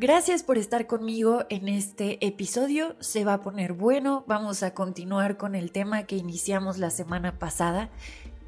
Gracias por estar conmigo en este episodio. Se va a poner bueno. Vamos a continuar con el tema que iniciamos la semana pasada.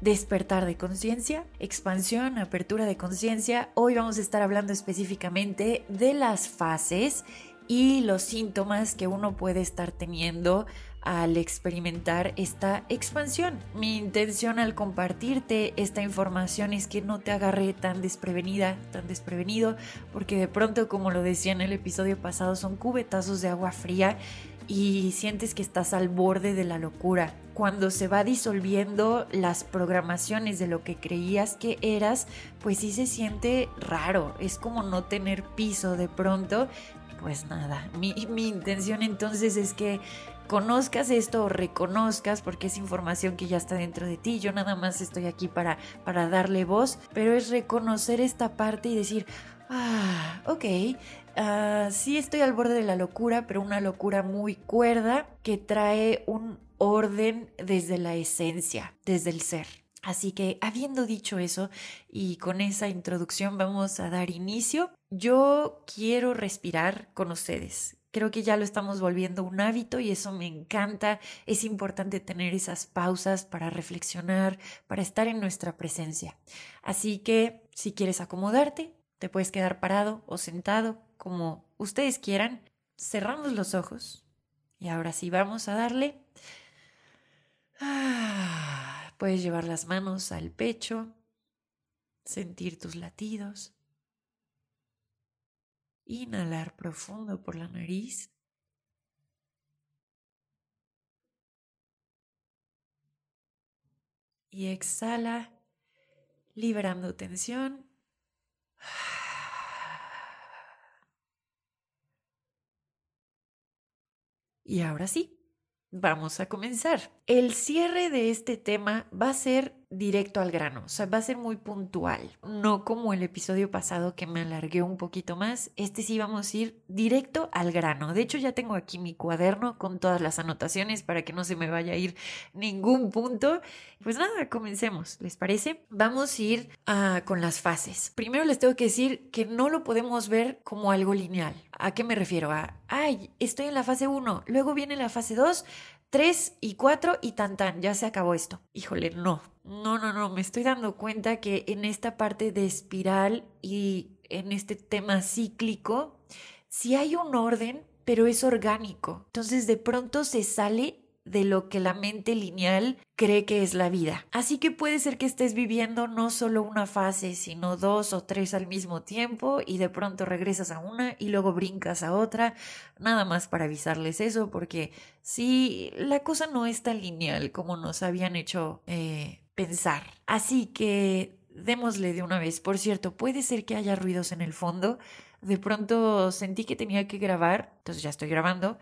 Despertar de conciencia, expansión, apertura de conciencia. Hoy vamos a estar hablando específicamente de las fases y los síntomas que uno puede estar teniendo al experimentar esta expansión. Mi intención al compartirte esta información es que no te agarre tan desprevenida, tan desprevenido, porque de pronto, como lo decía en el episodio pasado, son cubetazos de agua fría y sientes que estás al borde de la locura. Cuando se va disolviendo las programaciones de lo que creías que eras, pues sí se siente raro. Es como no tener piso de pronto. Pues nada, mi, mi intención entonces es que conozcas esto o reconozcas porque es información que ya está dentro de ti. Yo nada más estoy aquí para, para darle voz, pero es reconocer esta parte y decir, ah, ok, uh, sí estoy al borde de la locura, pero una locura muy cuerda que trae un orden desde la esencia, desde el ser. Así que habiendo dicho eso y con esa introducción vamos a dar inicio, yo quiero respirar con ustedes. Creo que ya lo estamos volviendo un hábito y eso me encanta. Es importante tener esas pausas para reflexionar, para estar en nuestra presencia. Así que si quieres acomodarte, te puedes quedar parado o sentado, como ustedes quieran. Cerramos los ojos y ahora sí vamos a darle. Ah, puedes llevar las manos al pecho, sentir tus latidos. Inhalar profundo por la nariz. Y exhala, liberando tensión. Y ahora sí, vamos a comenzar. El cierre de este tema va a ser directo al grano, o sea, va a ser muy puntual, no como el episodio pasado que me alargué un poquito más, este sí vamos a ir directo al grano. De hecho, ya tengo aquí mi cuaderno con todas las anotaciones para que no se me vaya a ir ningún punto. Pues nada, comencemos, ¿les parece? Vamos a ir uh, con las fases. Primero les tengo que decir que no lo podemos ver como algo lineal. ¿A qué me refiero? A, ay, estoy en la fase 1, luego viene la fase 2, 3 y 4 y tan tan, ya se acabó esto. Híjole, no, no, no, no, me estoy dando cuenta que en esta parte de espiral y en este tema cíclico, sí hay un orden, pero es orgánico. Entonces de pronto se sale de lo que la mente lineal cree que es la vida. Así que puede ser que estés viviendo no solo una fase, sino dos o tres al mismo tiempo y de pronto regresas a una y luego brincas a otra. Nada más para avisarles eso, porque si la cosa no es tan lineal como nos habían hecho eh, pensar. Así que démosle de una vez. Por cierto, puede ser que haya ruidos en el fondo. De pronto sentí que tenía que grabar, entonces ya estoy grabando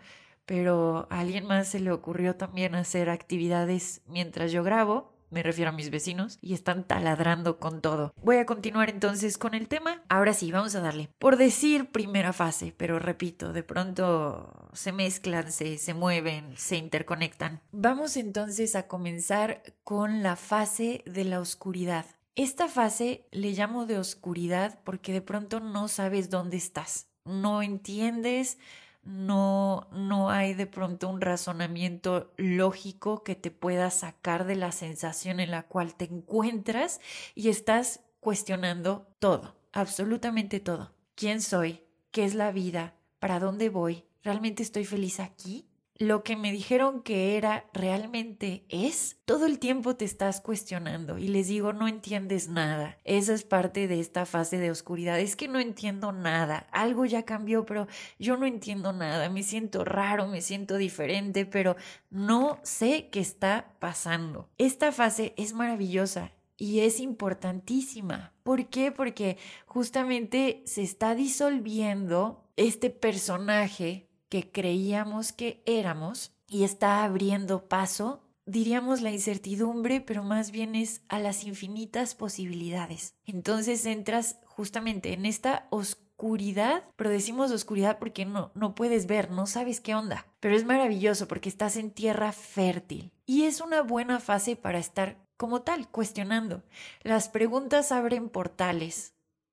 pero a alguien más se le ocurrió también hacer actividades mientras yo grabo, me refiero a mis vecinos, y están taladrando con todo. Voy a continuar entonces con el tema. Ahora sí, vamos a darle. Por decir primera fase, pero repito, de pronto se mezclan, se, se mueven, se interconectan. Vamos entonces a comenzar con la fase de la oscuridad. Esta fase le llamo de oscuridad porque de pronto no sabes dónde estás, no entiendes no, no hay de pronto un razonamiento lógico que te pueda sacar de la sensación en la cual te encuentras y estás cuestionando todo, absolutamente todo. ¿Quién soy? ¿Qué es la vida? ¿Para dónde voy? ¿Realmente estoy feliz aquí? Lo que me dijeron que era realmente es, todo el tiempo te estás cuestionando y les digo, no entiendes nada. Esa es parte de esta fase de oscuridad. Es que no entiendo nada. Algo ya cambió, pero yo no entiendo nada. Me siento raro, me siento diferente, pero no sé qué está pasando. Esta fase es maravillosa y es importantísima. ¿Por qué? Porque justamente se está disolviendo este personaje que creíamos que éramos y está abriendo paso, diríamos la incertidumbre, pero más bien es a las infinitas posibilidades. Entonces entras justamente en esta oscuridad, pero decimos oscuridad porque no, no puedes ver, no sabes qué onda, pero es maravilloso porque estás en tierra fértil y es una buena fase para estar como tal, cuestionando. Las preguntas abren portales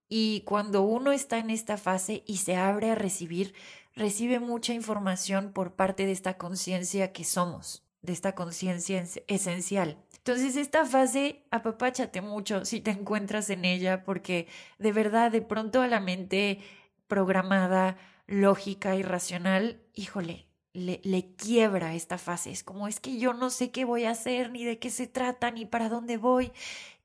y cuando uno está en esta fase y se abre a recibir, recibe mucha información por parte de esta conciencia que somos, de esta conciencia esencial. Entonces esta fase, apapáchate mucho si te encuentras en ella, porque de verdad, de pronto a la mente programada, lógica y racional, híjole, le, le, quiebra esta fase. Es como es que yo no sé qué voy a hacer, ni de qué se trata, ni para dónde voy.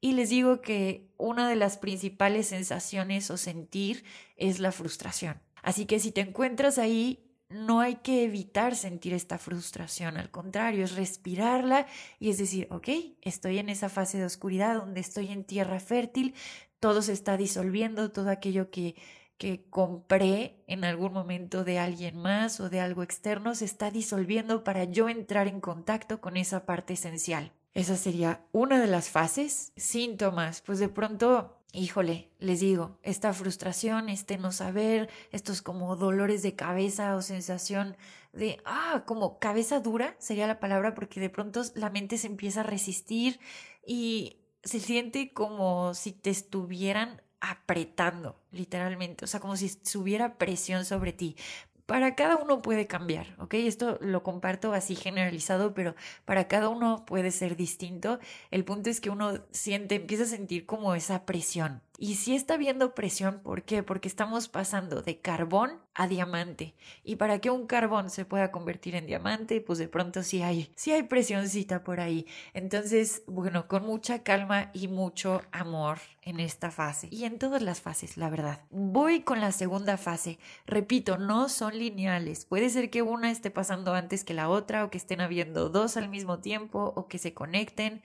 Y les digo que una de las principales sensaciones o sentir es la frustración. Así que si te encuentras ahí, no hay que evitar sentir esta frustración, al contrario, es respirarla y es decir, ok, estoy en esa fase de oscuridad donde estoy en tierra fértil, todo se está disolviendo, todo aquello que, que compré en algún momento de alguien más o de algo externo se está disolviendo para yo entrar en contacto con esa parte esencial. Esa sería una de las fases. Síntomas, pues de pronto híjole, les digo, esta frustración, este no saber, estos como dolores de cabeza o sensación de, ah, como cabeza dura sería la palabra, porque de pronto la mente se empieza a resistir y se siente como si te estuvieran apretando, literalmente, o sea, como si hubiera presión sobre ti para cada uno puede cambiar, ¿ok? Esto lo comparto así generalizado, pero para cada uno puede ser distinto. El punto es que uno siente, empieza a sentir como esa presión. Y si está viendo presión, ¿por qué? Porque estamos pasando de carbón a diamante. Y para que un carbón se pueda convertir en diamante, pues de pronto sí hay, sí hay presioncita por ahí. Entonces, bueno, con mucha calma y mucho amor en esta fase. Y en todas las fases, la verdad. Voy con la segunda fase. Repito, no son lineales. Puede ser que una esté pasando antes que la otra o que estén habiendo dos al mismo tiempo o que se conecten.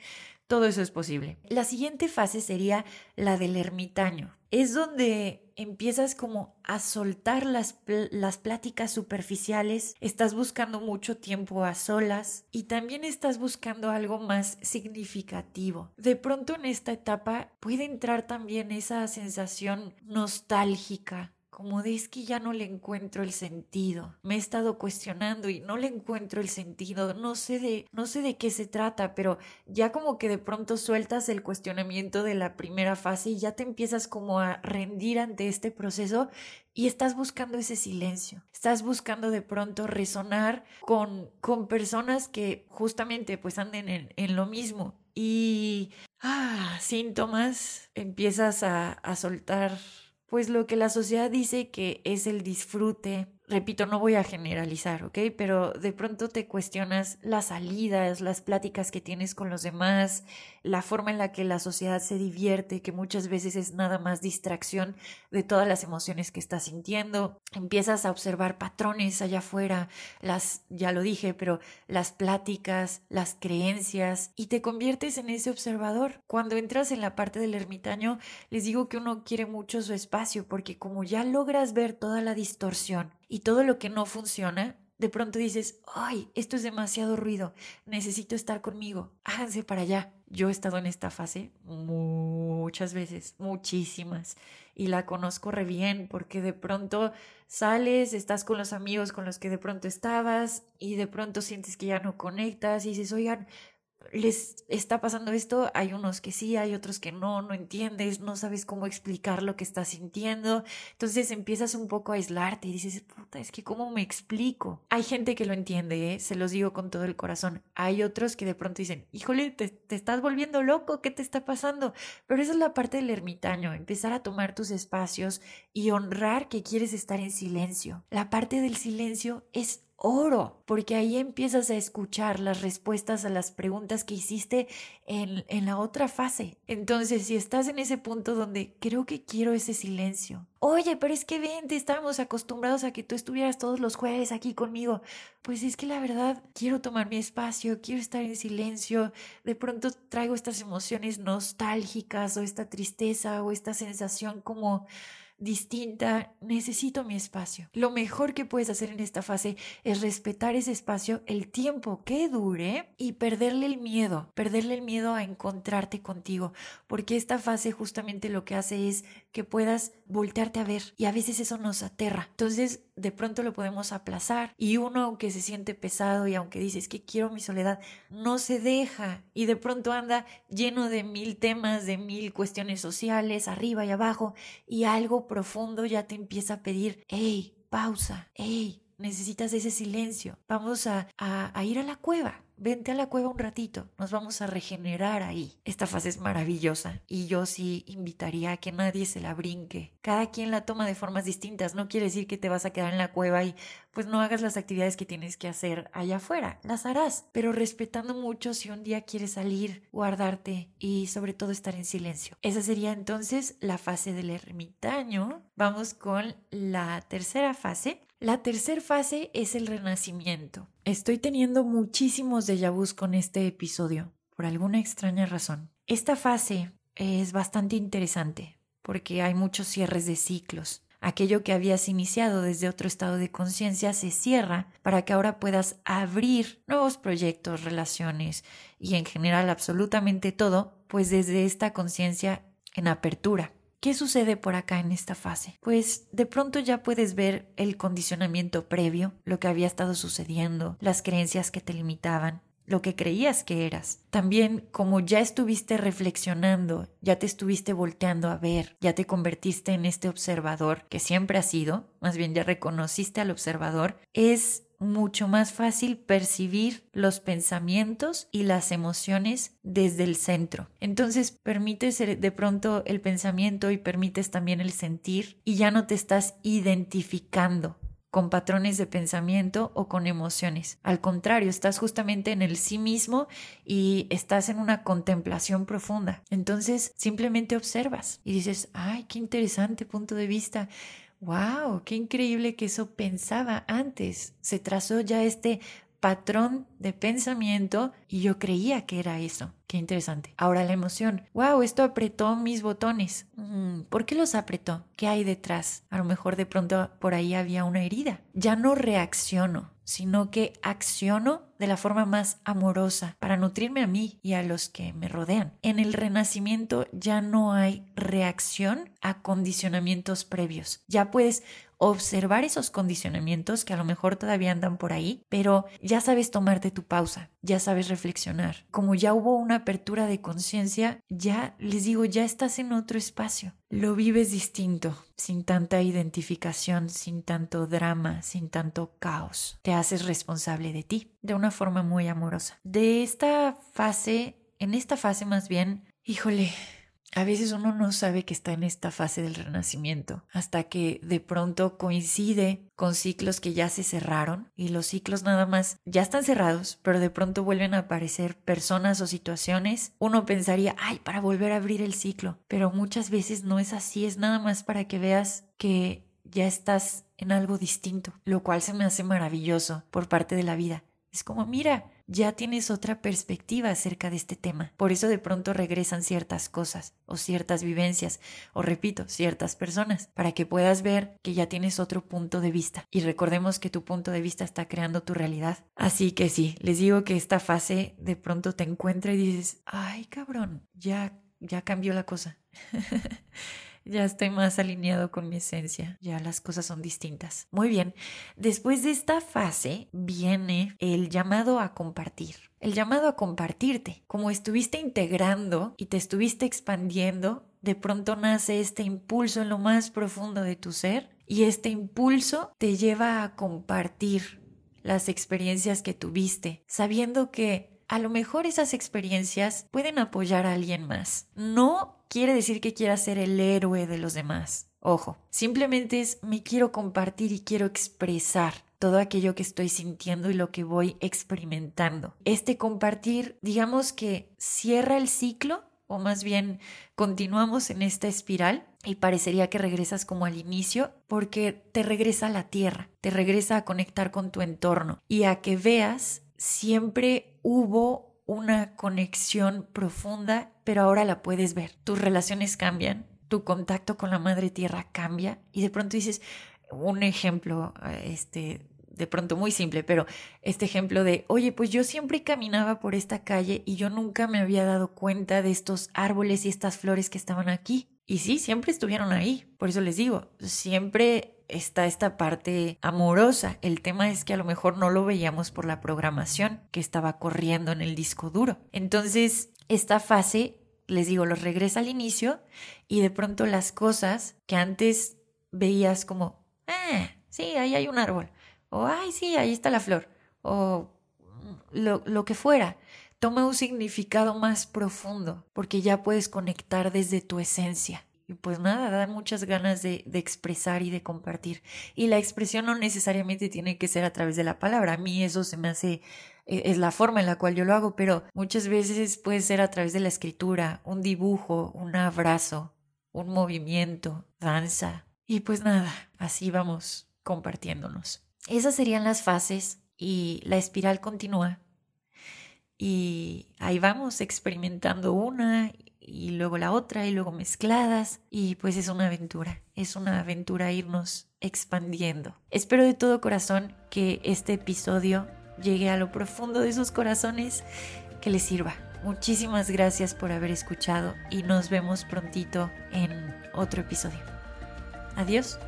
Todo eso es posible. La siguiente fase sería la del ermitaño. Es donde empiezas como a soltar las, las pláticas superficiales, estás buscando mucho tiempo a solas y también estás buscando algo más significativo. De pronto en esta etapa puede entrar también esa sensación nostálgica como de es que ya no le encuentro el sentido. Me he estado cuestionando y no le encuentro el sentido. No sé de, no sé de qué se trata, pero ya como que de pronto sueltas el cuestionamiento de la primera fase y ya te empiezas como a rendir ante este proceso y estás buscando ese silencio. Estás buscando de pronto resonar con, con personas que justamente pues anden en, lo mismo. Y ah, síntomas, empiezas a, a soltar pues lo que la sociedad dice que es el disfrute repito, no voy a generalizar, ¿ok? Pero de pronto te cuestionas las salidas, las pláticas que tienes con los demás, la forma en la que la sociedad se divierte, que muchas veces es nada más distracción de todas las emociones que estás sintiendo. Empiezas a observar patrones allá afuera, las, ya lo dije, pero las pláticas, las creencias, y te conviertes en ese observador. Cuando entras en la parte del ermitaño, les digo que uno quiere mucho su espacio, porque como ya logras ver toda la distorsión, y todo lo que no funciona, de pronto dices, ay, esto es demasiado ruido, necesito estar conmigo, háganse para allá. Yo he estado en esta fase muchas veces, muchísimas, y la conozco re bien porque de pronto sales, estás con los amigos con los que de pronto estabas y de pronto sientes que ya no conectas y dices, oigan, les está pasando esto, hay unos que sí, hay otros que no, no entiendes, no sabes cómo explicar lo que estás sintiendo, entonces empiezas un poco a aislarte y dices, puta, es que cómo me explico. Hay gente que lo entiende, ¿eh? se los digo con todo el corazón, hay otros que de pronto dicen, híjole, te, te estás volviendo loco, ¿qué te está pasando? Pero esa es la parte del ermitaño, empezar a tomar tus espacios y honrar que quieres estar en silencio. La parte del silencio es oro, porque ahí empiezas a escuchar las respuestas a las preguntas que hiciste en, en, la otra fase. Entonces, si estás en ese punto donde creo que quiero ese silencio, oye, pero es que vente, estábamos acostumbrados a que tú estuvieras todos los jueves aquí conmigo, pues es que la verdad quiero tomar mi espacio, quiero estar en silencio, de pronto traigo estas emociones nostálgicas o esta tristeza o esta sensación como distinta, necesito mi espacio. Lo mejor que puedes hacer en esta fase es respetar ese espacio el tiempo que dure y perderle el miedo, perderle el miedo a encontrarte contigo, porque esta fase justamente lo que hace es que puedas voltearte a ver y a veces eso nos aterra. Entonces, de pronto lo podemos aplazar y uno aunque se siente pesado y aunque dices que quiero mi soledad, no se deja y de pronto anda lleno de mil temas, de mil cuestiones sociales, arriba y abajo y algo profundo ya te empieza a pedir, hey, pausa, hey, necesitas ese silencio, vamos a, a, ir a la cueva, vente a la cueva un ratito, nos vamos a regenerar ahí. Esta fase es maravillosa y yo sí invitaría a que nadie se la brinque. Cada quien la toma de formas distintas, no quiere decir que te vas a quedar en la cueva y pues no hagas las actividades que tienes que hacer allá afuera, las harás, pero respetando mucho si un día quieres salir, guardarte y sobre todo estar en silencio. Esa sería entonces la fase del ermitaño. Vamos con la tercera fase, la tercera fase es el renacimiento. Estoy teniendo muchísimos déjà vus con este episodio, por alguna extraña razón. Esta fase es bastante interesante porque hay muchos cierres de ciclos. Aquello que habías iniciado desde otro estado de conciencia se cierra para que ahora puedas abrir nuevos proyectos, relaciones y en general absolutamente todo, pues desde esta conciencia en apertura. ¿Qué sucede por acá en esta fase? Pues de pronto ya puedes ver el condicionamiento previo, lo que había estado sucediendo, las creencias que te limitaban, lo que creías que eras. También como ya estuviste reflexionando, ya te estuviste volteando a ver, ya te convertiste en este observador que siempre has sido, más bien ya reconociste al observador, es mucho más fácil percibir los pensamientos y las emociones desde el centro. Entonces permites de pronto el pensamiento y permites también el sentir y ya no te estás identificando con patrones de pensamiento o con emociones. Al contrario, estás justamente en el sí mismo y estás en una contemplación profunda. Entonces simplemente observas y dices, ay, qué interesante punto de vista ¡Wow! ¡Qué increíble que eso pensaba antes! Se trazó ya este patrón de pensamiento y yo creía que era eso. Qué interesante. Ahora la emoción. ¡Wow! Esto apretó mis botones. Mm, ¿Por qué los apretó? ¿Qué hay detrás? A lo mejor de pronto por ahí había una herida. Ya no reacciono sino que acciono de la forma más amorosa para nutrirme a mí y a los que me rodean. En el renacimiento ya no hay reacción a condicionamientos previos. Ya puedes observar esos condicionamientos que a lo mejor todavía andan por ahí, pero ya sabes tomarte tu pausa, ya sabes reflexionar. Como ya hubo una apertura de conciencia, ya les digo, ya estás en otro espacio. Lo vives distinto, sin tanta identificación, sin tanto drama, sin tanto caos. Te haces responsable de ti, de una forma muy amorosa. De esta fase, en esta fase más bien, híjole, a veces uno no sabe que está en esta fase del renacimiento hasta que de pronto coincide con ciclos que ya se cerraron y los ciclos nada más ya están cerrados, pero de pronto vuelven a aparecer personas o situaciones. Uno pensaría, ay, para volver a abrir el ciclo, pero muchas veces no es así, es nada más para que veas que ya estás en algo distinto, lo cual se me hace maravilloso por parte de la vida. Es como, mira, ya tienes otra perspectiva acerca de este tema. Por eso de pronto regresan ciertas cosas o ciertas vivencias o repito, ciertas personas para que puedas ver que ya tienes otro punto de vista. Y recordemos que tu punto de vista está creando tu realidad. Así que sí, les digo que esta fase de pronto te encuentra y dices, ay cabrón, ya, ya cambió la cosa. ya estoy más alineado con mi esencia, ya las cosas son distintas. Muy bien, después de esta fase viene el llamado a compartir. El llamado a compartirte. Como estuviste integrando y te estuviste expandiendo, de pronto nace este impulso en lo más profundo de tu ser y este impulso te lleva a compartir las experiencias que tuviste, sabiendo que a lo mejor esas experiencias pueden apoyar a alguien más. No quiere decir que quiera ser el héroe de los demás. Ojo, simplemente es me quiero compartir y quiero expresar todo aquello que estoy sintiendo y lo que voy experimentando. Este compartir, digamos que cierra el ciclo o más bien continuamos en esta espiral y parecería que regresas como al inicio porque te regresa a la tierra, te regresa a conectar con tu entorno y a que veas siempre hubo una conexión profunda, pero ahora la puedes ver. Tus relaciones cambian, tu contacto con la madre tierra cambia y de pronto dices, un ejemplo, este, de pronto muy simple, pero este ejemplo de, oye, pues yo siempre caminaba por esta calle y yo nunca me había dado cuenta de estos árboles y estas flores que estaban aquí. Y sí, siempre estuvieron ahí. Por eso les digo, siempre está esta parte amorosa. El tema es que a lo mejor no lo veíamos por la programación que estaba corriendo en el disco duro. Entonces, esta fase, les digo, los regresa al inicio y de pronto las cosas que antes veías como, ah, sí, ahí hay un árbol o ay, sí, ahí está la flor, o lo, lo que fuera, toma un significado más profundo, porque ya puedes conectar desde tu esencia. Y pues nada, da muchas ganas de, de, expresar y de compartir. Y la expresión no necesariamente tiene que ser a través de la palabra. A mí eso se me hace, es la forma en la cual yo lo hago, pero muchas veces puede ser a través de la escritura, un dibujo, un abrazo, un movimiento, danza. Y pues nada, así vamos compartiéndonos. Esas serían las fases y la espiral continúa. Y ahí vamos experimentando una y luego la otra y luego mezcladas y pues es una aventura, es una aventura irnos expandiendo. Espero de todo corazón que este episodio llegue a lo profundo de sus corazones, que les sirva. Muchísimas gracias por haber escuchado y nos vemos prontito en otro episodio. Adiós.